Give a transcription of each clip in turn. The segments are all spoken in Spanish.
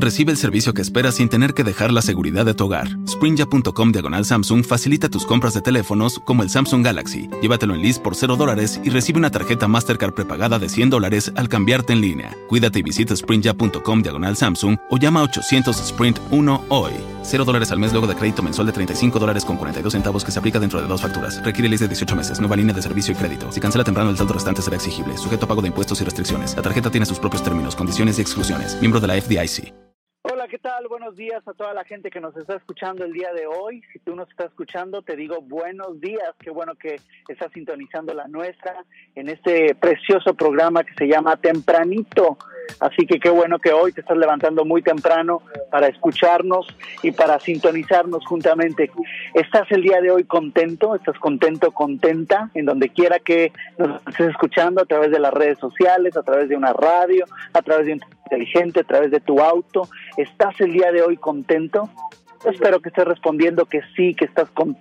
Recibe el servicio que esperas sin tener que dejar la seguridad de tu hogar. Sprinja.com diagonal Samsung facilita tus compras de teléfonos como el Samsung Galaxy. Llévatelo en list por 0 dólares y recibe una tarjeta Mastercard prepagada de 100 dólares al cambiarte en línea. Cuídate y visita Sprinja.com diagonal Samsung o llama a 800 Sprint 1 hoy. 0 dólares al mes luego de crédito mensual de 35 dólares con 42 centavos que se aplica dentro de dos facturas. Requiere list de 18 meses. Nueva línea de servicio y crédito. Si cancela temprano el saldo restante será exigible. Sujeto a pago de impuestos y restricciones. La tarjeta tiene sus propios términos, condiciones y exclusiones. Miembro de la FDIC. Hola, ¿qué tal? Buenos días a toda la gente que nos está escuchando el día de hoy. Si tú nos estás escuchando, te digo buenos días. Qué bueno que estás sintonizando la nuestra en este precioso programa que se llama Tempranito. Así que qué bueno que hoy te estás levantando muy temprano para escucharnos y para sintonizarnos juntamente. ¿Estás el día de hoy contento? ¿Estás contento, contenta? En donde quiera que nos estés escuchando, a través de las redes sociales, a través de una radio, a través de un inteligente, a través de tu auto. ¿Estás el día de hoy contento? Espero que estés respondiendo que sí, que estás con,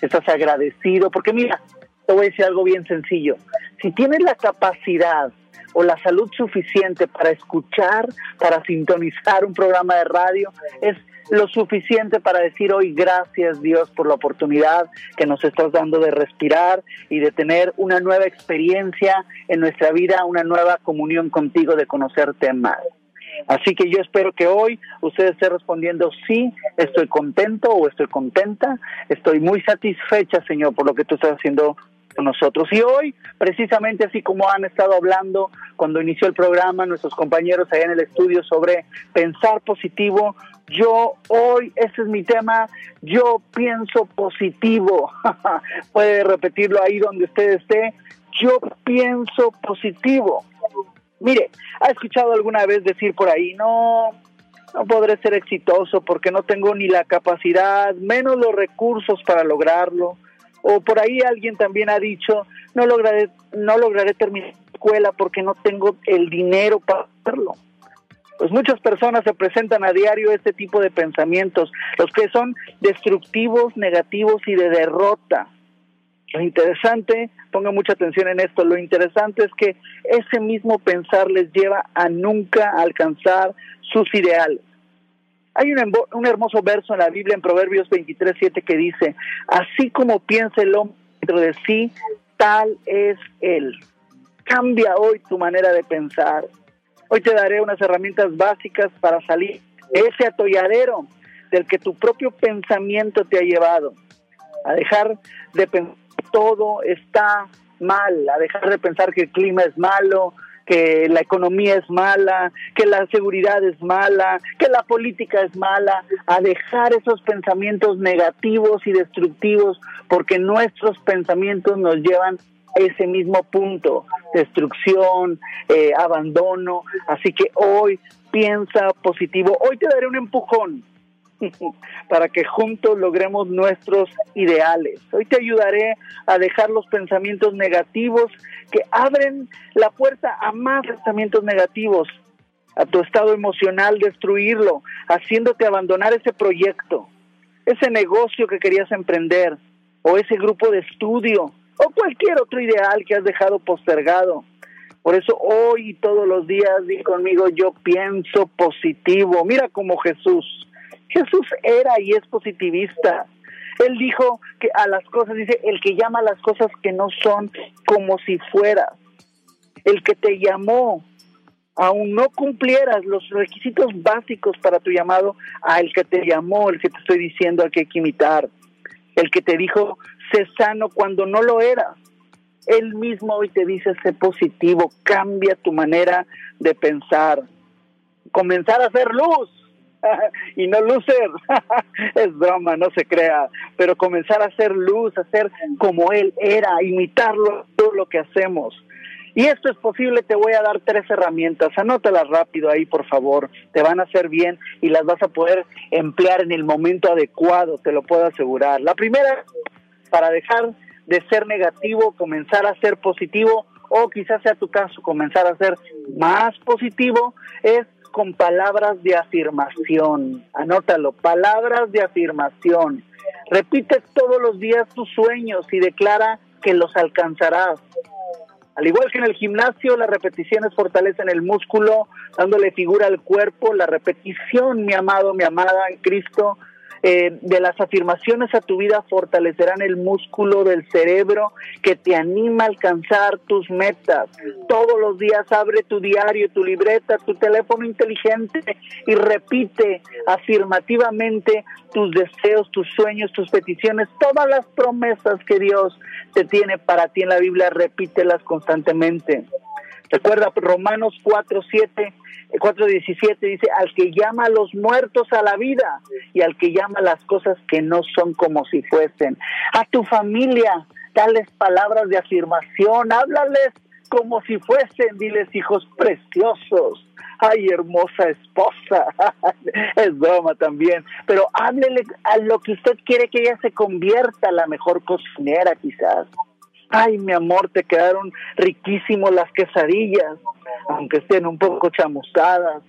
estás agradecido, porque mira, te voy a decir algo bien sencillo. Si tienes la capacidad o la salud suficiente para escuchar, para sintonizar un programa de radio, es lo suficiente para decir hoy gracias Dios por la oportunidad que nos estás dando de respirar y de tener una nueva experiencia en nuestra vida, una nueva comunión contigo, de conocerte más. Así que yo espero que hoy usted esté respondiendo sí, estoy contento o estoy contenta, estoy muy satisfecha, Señor, por lo que tú estás haciendo con nosotros. Y hoy, precisamente así como han estado hablando cuando inició el programa nuestros compañeros allá en el estudio sobre pensar positivo, yo hoy, ese es mi tema, yo pienso positivo. Puede repetirlo ahí donde usted esté, yo pienso positivo. Mire, ¿ha escuchado alguna vez decir por ahí, no, no podré ser exitoso porque no tengo ni la capacidad, menos los recursos para lograrlo? O por ahí alguien también ha dicho, no lograré, no lograré terminar la escuela porque no tengo el dinero para hacerlo. Pues muchas personas se presentan a diario este tipo de pensamientos, los que son destructivos, negativos y de derrota. Lo interesante, ponga mucha atención en esto, lo interesante es que ese mismo pensar les lleva a nunca alcanzar sus ideales. Hay un, hermoso verso en la Biblia en Proverbios 23, 7 que dice, así como piensa el hombre dentro de sí, tal es él. Cambia hoy tu manera de pensar. Hoy te daré unas herramientas básicas para salir de ese atolladero del que tu propio pensamiento te ha llevado. A dejar de pensar todo está mal, a dejar de pensar que el clima es malo, que la economía es mala, que la seguridad es mala, que la política es mala, a dejar esos pensamientos negativos y destructivos, porque nuestros pensamientos nos llevan a ese mismo punto, destrucción, eh, abandono. Así que hoy piensa positivo, hoy te daré un empujón para que juntos logremos nuestros ideales. Hoy te ayudaré a dejar los pensamientos negativos que abren la puerta a más pensamientos negativos, a tu estado emocional, destruirlo, haciéndote abandonar ese proyecto, ese negocio que querías emprender, o ese grupo de estudio, o cualquier otro ideal que has dejado postergado. Por eso hoy y todos los días di conmigo, yo pienso positivo. Mira como Jesús Jesús era y es positivista. Él dijo que a las cosas, dice, el que llama a las cosas que no son como si fueras. El que te llamó, aún no cumplieras los requisitos básicos para tu llamado, a el que te llamó, el que te estoy diciendo al que hay que imitar. El que te dijo, sé sano cuando no lo eras. Él mismo hoy te dice, sé positivo, cambia tu manera de pensar. Comenzar a hacer luz y no lucer, es broma, no se crea, pero comenzar a hacer luz, a ser como él era, imitarlo todo lo que hacemos. Y esto es posible, te voy a dar tres herramientas, anótalas rápido ahí por favor, te van a hacer bien y las vas a poder emplear en el momento adecuado, te lo puedo asegurar. La primera, para dejar de ser negativo, comenzar a ser positivo, o quizás sea tu caso, comenzar a ser más positivo, es con palabras de afirmación. Anótalo, palabras de afirmación. Repite todos los días tus sueños y declara que los alcanzarás. Al igual que en el gimnasio, las repeticiones fortalecen el músculo, dándole figura al cuerpo. La repetición, mi amado, mi amada en Cristo, eh, de las afirmaciones a tu vida fortalecerán el músculo del cerebro que te anima a alcanzar tus metas. Todos los días abre tu diario, tu libreta, tu teléfono inteligente y repite afirmativamente tus deseos, tus sueños, tus peticiones, todas las promesas que Dios te tiene para ti en la Biblia, repítelas constantemente. Recuerda Romanos 4, 7, 4, 17 dice, al que llama a los muertos a la vida y al que llama las cosas que no son como si fuesen. A tu familia, dales palabras de afirmación, háblales como si fuesen, diles hijos preciosos. Ay, hermosa esposa. es broma también. Pero háblele a lo que usted quiere que ella se convierta, la mejor cocinera quizás Ay, mi amor, te quedaron riquísimos las quesadillas, aunque estén un poco chamuscadas.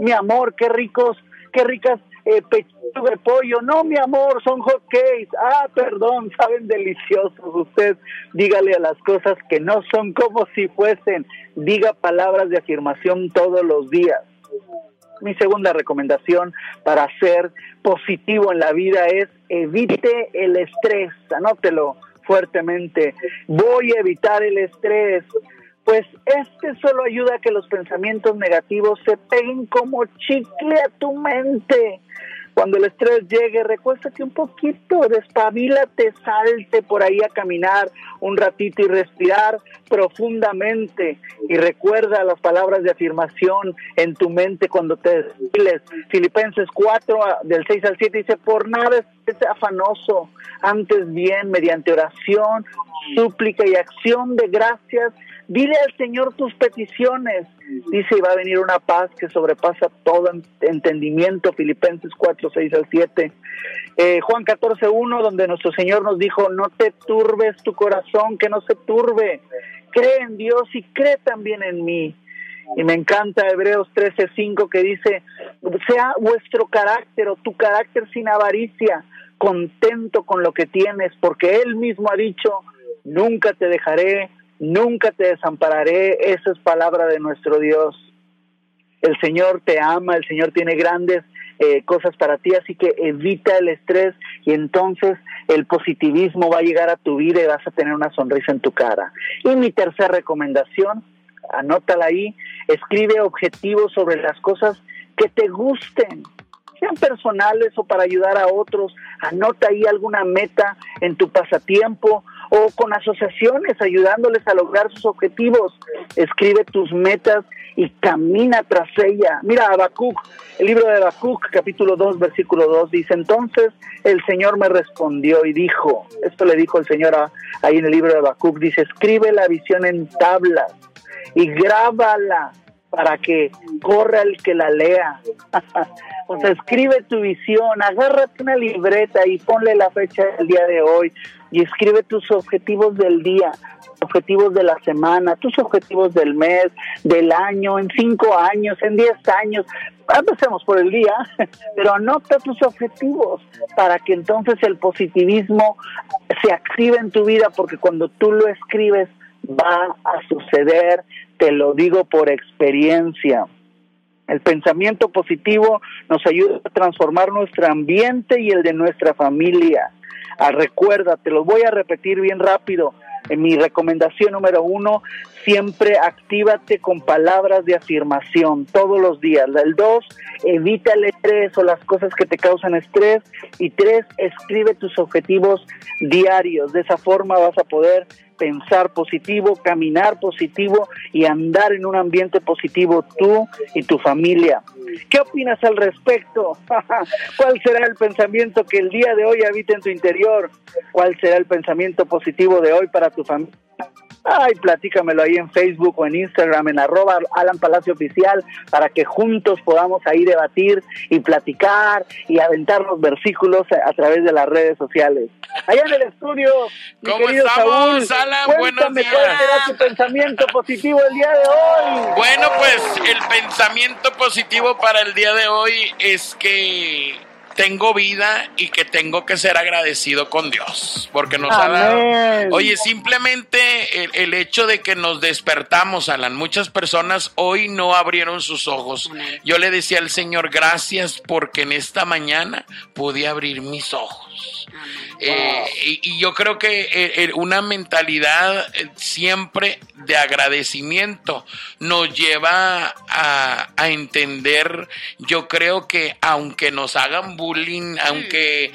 Mi amor, qué ricos, qué ricas eh, de pollo. No, mi amor, son hot cakes. Ah, perdón, saben deliciosos. Usted dígale a las cosas que no son como si fuesen. Diga palabras de afirmación todos los días. Mi segunda recomendación para ser positivo en la vida es evite el estrés. Anótelo fuertemente. Voy a evitar el estrés. Pues este solo ayuda a que los pensamientos negativos se peguen como chicle a tu mente. Cuando el estrés llegue, recuéstate un poquito, despabilate, salte por ahí a caminar un ratito y respirar profundamente. Y recuerda las palabras de afirmación en tu mente cuando te desfiles. Filipenses 4, del 6 al 7 dice, por nada estés afanoso, antes bien, mediante oración, súplica y acción de gracias, Dile al Señor tus peticiones. Dice, y va a venir una paz que sobrepasa todo entendimiento. Filipenses 4, 6 al 7. Eh, Juan 14, 1, donde nuestro Señor nos dijo, no te turbes tu corazón, que no se turbe. Cree en Dios y cree también en mí. Y me encanta Hebreos 13, 5 que dice, sea vuestro carácter o tu carácter sin avaricia, contento con lo que tienes, porque Él mismo ha dicho, nunca te dejaré nunca te desampararé, esa es palabra de nuestro Dios. El Señor te ama, el Señor tiene grandes eh, cosas para ti, así que evita el estrés y entonces el positivismo va a llegar a tu vida y vas a tener una sonrisa en tu cara. Y mi tercera recomendación, anótala ahí, escribe objetivos sobre las cosas que te gusten, sean personales o para ayudar a otros. Anota ahí alguna meta en tu pasatiempo o con asociaciones ayudándoles a lograr sus objetivos. Escribe tus metas y camina tras ella. Mira, Habacuc, el libro de Habacuc, capítulo 2, versículo 2, dice, entonces el Señor me respondió y dijo, esto le dijo el Señor ahí en el libro de Habacuc, dice, escribe la visión en tablas y grábala para que corra el que la lea. o sea, escribe tu visión, agárrate una libreta y ponle la fecha del día de hoy y escribe tus objetivos del día, objetivos de la semana, tus objetivos del mes, del año, en cinco años, en diez años. Empecemos por el día, pero anota tus objetivos para que entonces el positivismo se active en tu vida, porque cuando tú lo escribes va a suceder te lo digo por experiencia. El pensamiento positivo nos ayuda a transformar nuestro ambiente y el de nuestra familia. Ah, recuerda, te lo voy a repetir bien rápido. En mi recomendación número uno, siempre actívate con palabras de afirmación todos los días. El dos, evita el estrés o las cosas que te causan estrés. Y tres, escribe tus objetivos diarios. De esa forma vas a poder pensar positivo, caminar positivo y andar en un ambiente positivo tú y tu familia. ¿Qué opinas al respecto? ¿Cuál será el pensamiento que el día de hoy habita en tu interior? ¿Cuál será el pensamiento positivo de hoy para tu familia? Ay, platícamelo ahí en Facebook o en Instagram, en arroba Alan Palacio Oficial, para que juntos podamos ahí debatir y platicar y aventar los versículos a, través de las redes sociales. Allá en el estudio, mi ¿Cómo querido estamos, Saúl, Alan? Buenos días. ¿Cuál será tu pensamiento positivo el día de hoy? Bueno, pues el pensamiento positivo para el día de hoy es que tengo vida y que tengo que ser agradecido con Dios, porque nos ha dado... Oye, simplemente el, hecho de que nos despertamos, Alan, muchas personas hoy no abrieron sus ojos. Yo le decía al Señor, gracias porque en esta mañana pude abrir mis ojos. Eh, y, yo creo que eh, eh, una mentalidad siempre de agradecimiento nos lleva a, entender, yo creo que aunque nos hagan bullying, aunque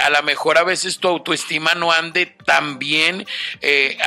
a lo mejor a veces tu autoestima no ande tan bien,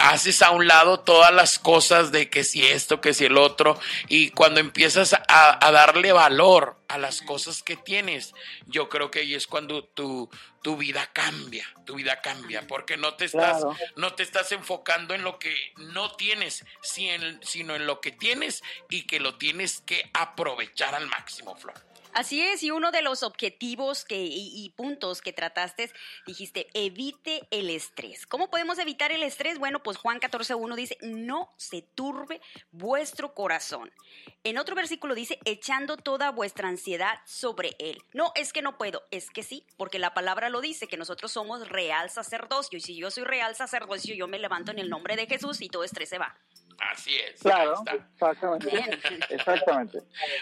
haces a un lado todas las cosas de que si esto, que si el otro, y cuando empiezas a, a darle valor a las cosas que tienes, yo creo que ahí es cuando tu, tu vida cambia, tu vida cambia, porque no te estás, no te estás enfocando en lo que no tienes, sino en lo que tienes y que lo tienes que aprovechar al máximo, Flor. Así es, y uno de los objetivos que, y, puntos que trataste, dijiste, evite el estrés. ¿Cómo podemos evitar el estrés? Bueno, pues Juan 14.1 dice, no se turbe vuestro corazón. En otro versículo dice, echando toda vuestra ansiedad sobre él. No, es que no puedo, es que sí, porque la palabra lo dice, que nosotros somos real sacerdocio, y si yo soy real sacerdocio, yo me levanto en el nombre de Jesús y todo estrés se va. Así es. Claro, exactamente. exactamente.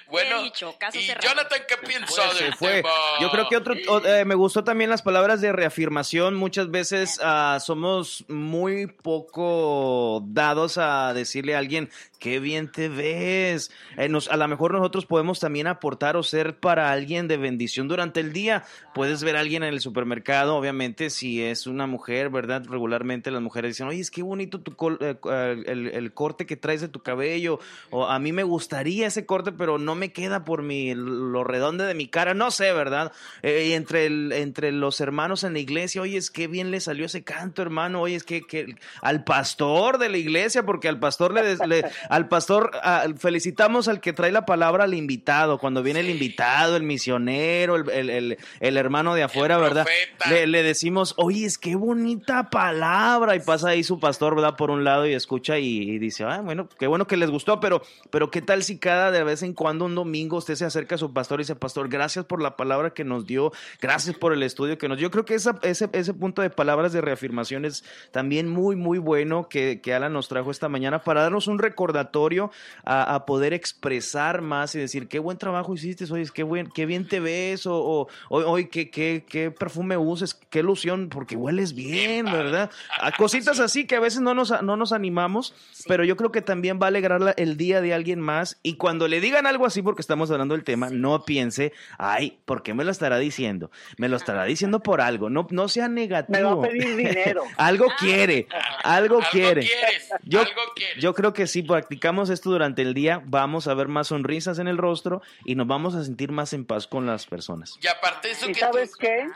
Bueno, y Jonathan, ¿qué piensó de fue. Yo creo que otro, eh, me gustó también las palabras de reafirmación. Muchas veces uh, somos muy poco dados a decirle a alguien, qué bien te ves. Eh, nos, a lo mejor nosotros podemos también aportar o ser para alguien de bendición durante el día. Puedes ver a alguien en el supermercado, obviamente, si es una mujer, ¿verdad? Regularmente las mujeres dicen, oye, es que bonito tu eh, el, el, corte que traes de tu cabello. O a mí me gustaría ese corte, pero no me queda por mi, lo redondo de mi cara. No sé, ¿verdad? Eh, y entre, el, entre los hermanos en la iglesia, oye, es que bien le salió ese canto, hermano. Oye, es que, que al pastor de la iglesia, porque al pastor le, le al pastor, felicitamos al que trae la palabra al invitado, cuando viene el invitado, el misionero, el, hermano de afuera, ¿verdad? Le, decimos, oye, es qué bonita palabra, y pasa ahí su pastor, ¿verdad? Por un lado y escucha y, dice, ah, bueno, qué bueno que les gustó, pero, pero qué tal si cada de vez en cuando un domingo usted se acerca a su pastor y dice, pastor, gracias por la palabra que nos dio, gracias por el estudio que nos dio. Yo creo que ese, ese punto de palabras de reafirmación es también muy, muy bueno que, que Alan nos trajo esta mañana para darnos un recordatorio a, poder expresar más y decir, qué buen trabajo hiciste, oye, qué, buen, qué bien te ves, o, hoy qué, qué, qué, perfume uses, qué ilusión, porque hueles bien, ¿verdad? A cositas así que a veces no nos, no nos animamos, pero yo creo que también va a alegrar el día de alguien más. Y cuando le digan algo así, porque estamos hablando del tema, no piense, ay, ¿por qué me lo estará diciendo? Me lo estará diciendo por algo, no, no sea negativo. Me va a pedir dinero. algo quiere, algo, quiere. yo, yo creo que sí, practicamos esto durante el día, vamos a ver más sonrisas en el rostro y nos vamos a sentir más en paz con las personas. Y aparte eso ¿Y sabes qué?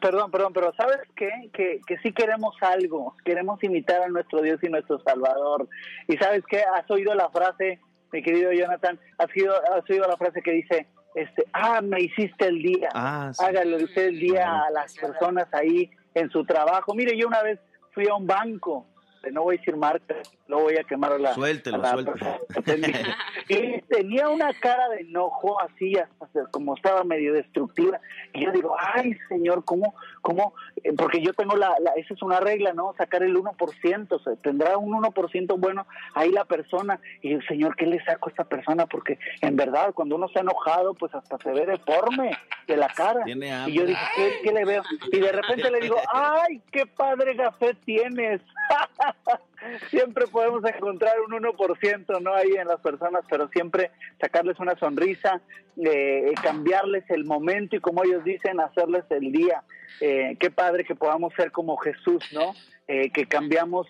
Perdón, perdón, pero ¿sabes qué? Que, que sí queremos algo, queremos imitar a nuestro Dios y nuestro Salvador. ¿Y sabes qué? ¿Has oído la frase, mi querido Jonathan? ¿Has oído, has oído la frase que dice, este, ah, me hiciste el día. Ah, Hágale usted el día a las personas ahí en su trabajo. Mire, yo una vez fui a un banco no voy a decir marca, no voy a quemar a la... Suéltelo, suéltelo. y tenía una cara de enojo así, hasta como estaba medio destructiva. Y yo digo, ay, señor, ¿cómo? cómo? Eh, porque yo tengo la, esa es una regla, ¿no? Sacar el 1%, o sea, tendrá un 1% bueno ahí la persona. Y el señor, ¿qué le saco a esta persona? Porque en verdad, cuando uno está enojado, pues hasta se ve deforme de la cara. Y yo dije, ¿qué, ¿qué le veo? Y de repente le digo, ay, qué padre café tienes. siempre podemos encontrar un 1%, ¿no? Ahí en las personas, pero siempre sacarles una sonrisa, eh, cambiarles el momento y como ellos dicen, hacerles el día. Eh, qué padre que podamos ser como Jesús, ¿no? Eh, que cambiamos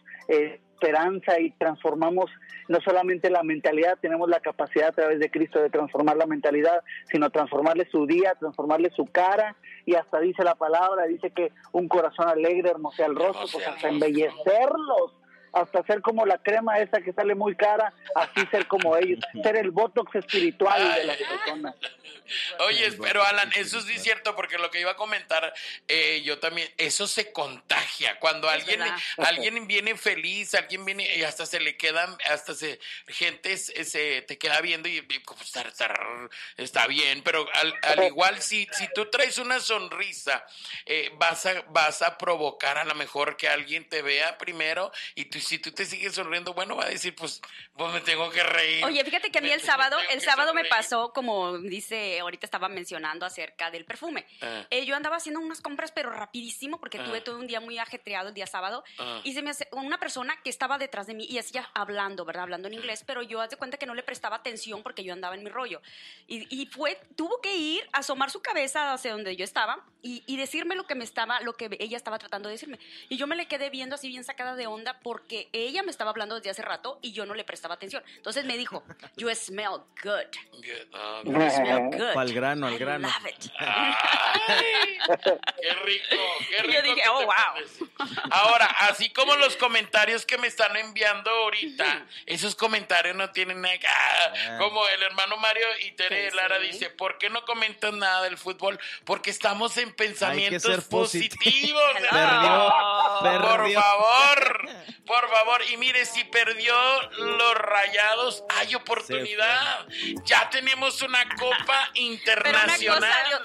esperanza y transformamos no solamente la mentalidad, tenemos la capacidad a través de Cristo de transformar la mentalidad, sino transformarle su día, transformarle su cara y hasta dice la palabra, dice que un corazón alegre hermosea el rostro, pues hasta embellecerlos hasta ser como la crema esa que sale muy cara, así ser como ellos, ser el botox espiritual de las personas. Oye, pero Alan, eso sí es cierto, porque lo que iba a comentar, eh, yo también, eso se contagia. Cuando alguien, alguien viene feliz, alguien viene y hasta se le quedan, hasta se, gente se, te queda viendo y, está bien, pero al, igual, si, si tú traes una sonrisa, eh, vas, a, vas a provocar a lo mejor que alguien te vea primero y tú, si tú te sigues sonriendo, bueno, va a decir, pues, pues me tengo que reír. Oye, fíjate que a mí el sábado, el sábado me pasó, como dice, ahorita estaba mencionando acerca del perfume. Ah. Eh, yo andaba haciendo unas compras, pero rapidísimo, porque tuve ah. todo un día muy ajetreado el día sábado, ah. y se me hace una persona que estaba detrás de mí, y ya hablando, ¿verdad? Hablando en inglés, pero yo haz de cuenta que no le prestaba atención porque yo andaba en mi rollo. Y, y fue, tuvo que ir, a asomar su cabeza hacia donde yo estaba, y, y decirme lo que me estaba, lo que ella estaba tratando de decirme. Y yo me le quedé viendo así bien sacada de onda, porque ella me estaba hablando desde hace rato y yo no le prestaba atención. Entonces me dijo, you smell good. You smell good. Al grano, al grano. Love it. qué rico, qué rico. Y yo dije, oh, wow. Ahora, así como los comentarios que me están enviando ahorita, esos comentarios no tienen nada. Ah. Como el hermano Mario y Tere Lara dice, ¿por qué no comentan nada del fútbol? Porque estamos en pensamientos positivos. Por favor, por favor. Y mire, si perdió los rayados, hay oportunidad. Ya tenemos una copa internacional.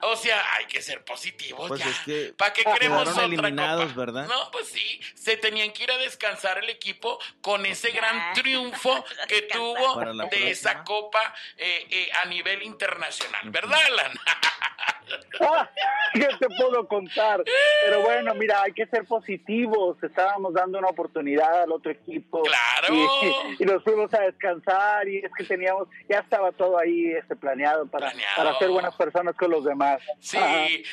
o sea, hay que ser positivos pues ya. ¿Para qué queremos otra eliminados, ¿verdad? No, pues sí. Se tenían que ir a descansar el equipo con ese gran triunfo que tuvo de esa copa eh, eh, a nivel internacional, ¿verdad, Alan? ¿Qué te puedo contar? Pero bueno, mira, hay que ser positivos. Estábamos dando una oportunidad al otro equipo. Claro. Y, nos fuimos a descansar y es que teníamos, ya estaba todo ahí este, planeado para, para ser buenas personas con los demás. Sí,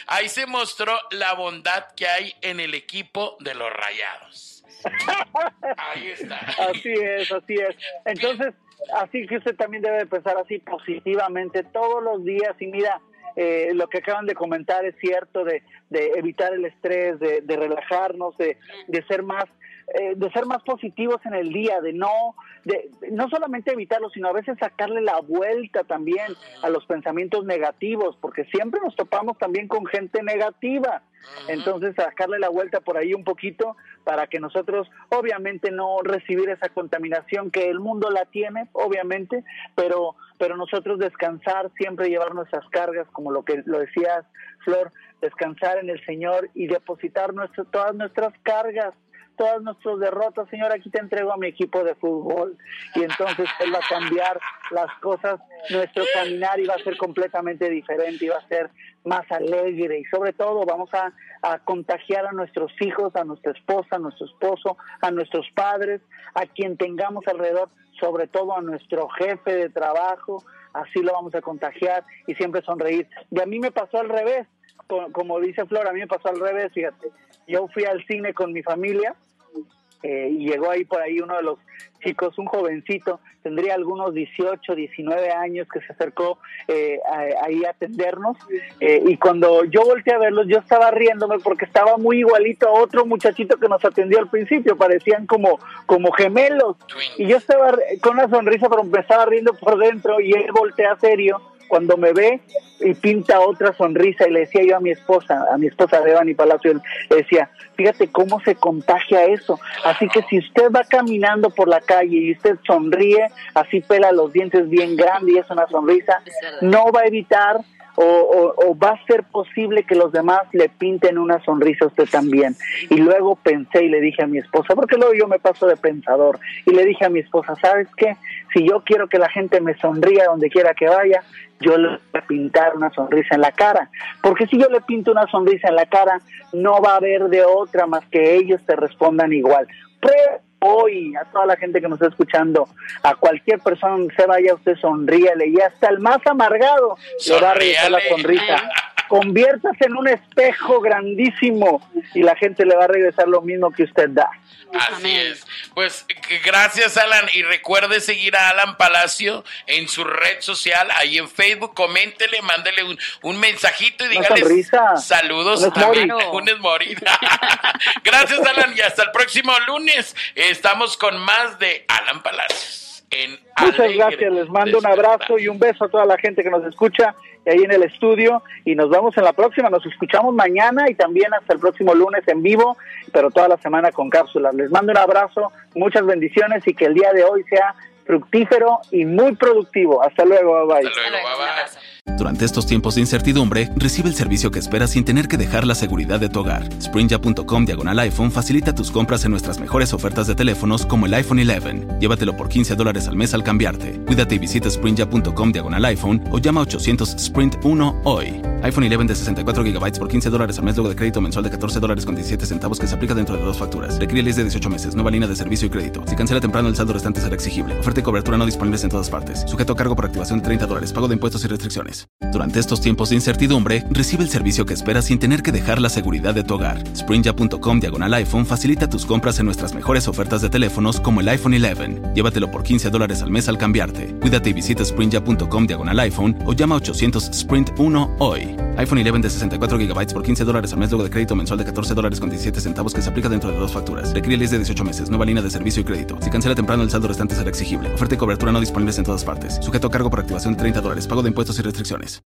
ahí se mostró la bondad que hay en el equipo de los rayados. ahí está. Así es, así es. Entonces, así que usted también debe pensar así positivamente todos los días y mira, eh, lo que acaban de comentar es cierto, de, de evitar el estrés, de, de relajarnos, de, de ser más eh, de ser más positivos en el día, de no, de no solamente evitarlo, sino a veces sacarle la vuelta también a los pensamientos negativos, porque siempre nos topamos también con gente negativa. Entonces, sacarle la vuelta por ahí un poquito para que nosotros, obviamente, no recibir esa contaminación que el mundo la tiene, obviamente, pero, pero nosotros descansar, siempre llevar nuestras cargas, como lo que lo decías, Flor, descansar en el Señor y depositar nuestro, todas nuestras cargas todas nuestras derrotas, Señor, aquí te entrego a mi equipo de fútbol. Y entonces Él va a cambiar las cosas, nuestro caminar iba a ser completamente diferente, iba a ser más alegre y sobre todo vamos a, a contagiar a nuestros hijos, a nuestra esposa, a nuestro esposo, a nuestros padres, a quien tengamos alrededor, sobre todo a nuestro jefe de trabajo, así lo vamos a contagiar y siempre sonreír. Y a mí me pasó al revés, como dice Flor, a mí me pasó al revés, fíjate. Yo fui al cine con mi familia eh, y llegó ahí por ahí uno de los chicos, un jovencito, tendría algunos 18, 19 años que se acercó eh, ahí a atendernos. Eh, y cuando yo volteé a verlos yo estaba riéndome porque estaba muy igualito a otro muchachito que nos atendió al principio, parecían como, como gemelos. Y yo estaba con una sonrisa pero me estaba riendo por dentro y él voltea serio cuando me ve y pinta otra sonrisa y le decía yo a mi esposa, a mi esposa Devani Palacio, le decía, fíjate cómo se contagia eso. Así que si usted va caminando por la calle y usted sonríe, así pela los dientes bien grandes y es una sonrisa, no va a evitar o, va a ser posible que los demás le pinten una sonrisa a usted también. Y luego pensé y le dije a mi esposa, porque luego yo me paso de pensador, y le dije a mi esposa, ¿sabes qué? Si yo quiero que la gente me sonría donde quiera que vaya, yo le voy a pintar una sonrisa en la cara. Porque si yo le pinto una sonrisa en la cara, no va a haber de otra más que ellos te respondan igual. Pero hoy a toda la gente que nos está escuchando, a cualquier persona que se vaya, usted sonríale y hasta el más amargado le va a la sonrisa. Conviértase en un espejo grandísimo y la gente le va a regresar lo mismo que usted da. Así es. Pues gracias, Alan. Y recuerde seguir a Alan Palacio en su red social, ahí en Facebook. Coméntele, mándele un, un mensajito y dígale saludos. Un gracias, Alan. Y hasta el próximo lunes. Estamos con más de Alan Muchas gracias, les mando un abrazo y un beso a toda la gente que nos escucha ahí en el estudio y nos vemos en la próxima, nos escuchamos mañana y también hasta el próximo lunes en vivo, pero toda la semana con cápsulas. Les mando un abrazo, muchas bendiciones y que el día de hoy sea fructífero y muy productivo. Hasta luego, bye bye. Hasta luego, bye bye. Durante estos tiempos de incertidumbre, recibe el servicio que esperas sin tener que dejar la seguridad de tu hogar. Diagonal iPhone facilita tus compras en nuestras mejores ofertas de teléfonos como el iPhone 11. Llévatelo por 15 dólares al mes al cambiarte. Cuídate y visita sprinja.com diagonal iPhone o llama a 800 Sprint 1 hoy. iPhone 11 de 64 GB por 15 dólares al mes luego de crédito mensual de 14 dólares con 17 centavos que se aplica dentro de dos facturas. Requiere de 18 meses. Nueva línea de servicio y crédito. Si cancela temprano, el saldo restante será exigible. Oferta y cobertura no disponibles en todas partes. Sujeto a cargo por activación de 30 dólares. Pago de impuestos y restricciones. Durante estos tiempos de incertidumbre, recibe el servicio que esperas sin tener que dejar la seguridad de tu hogar. Sprinja.com diagonal iPhone facilita tus compras en nuestras mejores ofertas de teléfonos como el iPhone 11. Llévatelo por 15 dólares al mes al cambiarte. Cuídate y visita sprinja.com diagonal iPhone o llama a 800 Sprint 1 hoy. iPhone 11 de 64 GB por 15 dólares al mes luego de crédito mensual de 14 dólares con 17 centavos que se aplica dentro de dos facturas. Requiere de 18 meses. Nueva línea de servicio y crédito. Si cancela temprano, el saldo restante será exigible. Oferta y cobertura no disponibles en todas partes. Sujeto a cargo por activación de 30 dólares. Pago de impuestos y restricciones.